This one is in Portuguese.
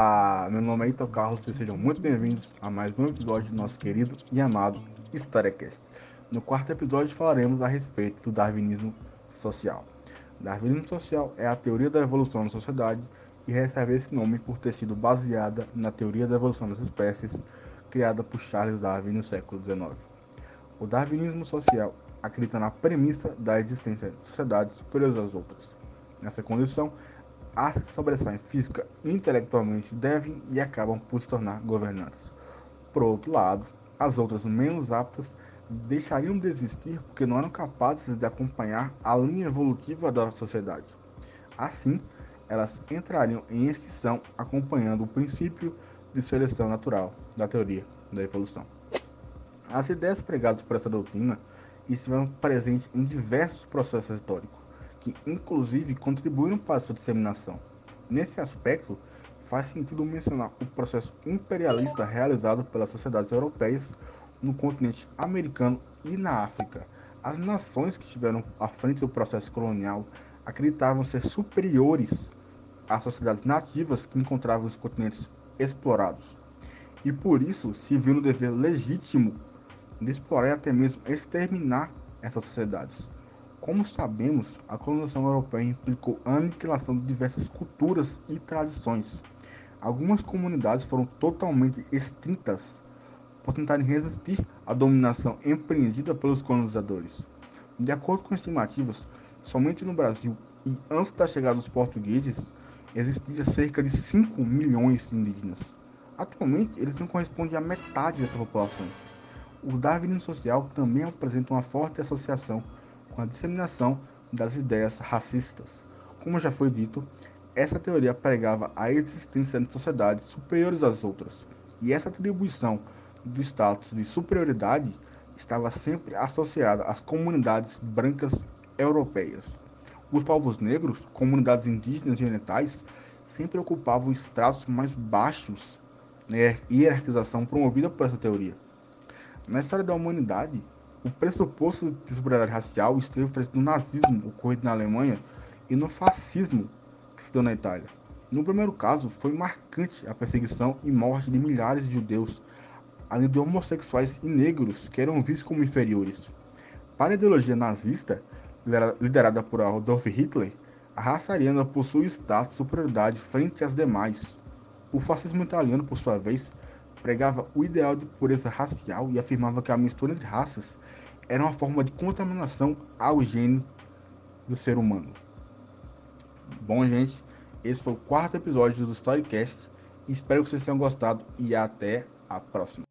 Ah, meu nome é Ito Carlos e sejam muito bem-vindos a mais um episódio do nosso querido e amado HistóriaCast. No quarto episódio falaremos a respeito do darwinismo social. Darwinismo social é a teoria da evolução da sociedade e recebe esse nome por ter sido baseada na teoria da evolução das espécies criada por Charles Darwin no século XIX. O darwinismo social acredita na premissa da existência de sociedades superiores às outras. Nessa condição, as que sobressaem física e intelectualmente devem e acabam por se tornar governantes. Por outro lado, as outras menos aptas deixariam de existir porque não eram capazes de acompanhar a linha evolutiva da sociedade. Assim, elas entrariam em extinção acompanhando o princípio de seleção natural da teoria da evolução. As ideias pregadas por essa doutrina estiveram presentes em diversos processos históricos, que inclusive contribuíram para sua disseminação. Nesse aspecto, faz sentido mencionar o processo imperialista realizado pelas sociedades europeias no continente americano e na África. As nações que estiveram à frente do processo colonial acreditavam ser superiores às sociedades nativas que encontravam os continentes explorados. E por isso se viu no dever legítimo de explorar e até mesmo exterminar essas sociedades. Como sabemos, a colonização europeia implicou a aniquilação de diversas culturas e tradições. Algumas comunidades foram totalmente extintas por tentarem resistir à dominação empreendida pelos colonizadores. De acordo com estimativas, somente no Brasil e antes da chegada dos portugueses, existia cerca de 5 milhões de indígenas. Atualmente, eles não correspondem à metade dessa população. O darwinismo social também apresenta uma forte associação com a disseminação das ideias racistas. Como já foi dito, essa teoria pregava a existência de sociedades superiores às outras, e essa atribuição do status de superioridade estava sempre associada às comunidades brancas europeias. Os povos negros, comunidades indígenas e orientais, sempre ocupavam estratos mais baixos na hierarquização promovida por essa teoria. Na história da humanidade, o pressuposto de superioridade racial esteve presente no nazismo ocorrido na Alemanha e no fascismo que se deu na Itália. No primeiro caso, foi marcante a perseguição e morte de milhares de judeus além de homossexuais e negros que eram vistos como inferiores. Para a ideologia nazista, liderada por Adolf Hitler, a raça ariana possui status de superioridade frente às demais. O fascismo italiano, por sua vez, pregava o ideal de pureza racial e afirmava que a mistura entre raças era uma forma de contaminação ao gene do ser humano. Bom, gente, esse foi o quarto episódio do Storycast. Espero que vocês tenham gostado e até a próxima.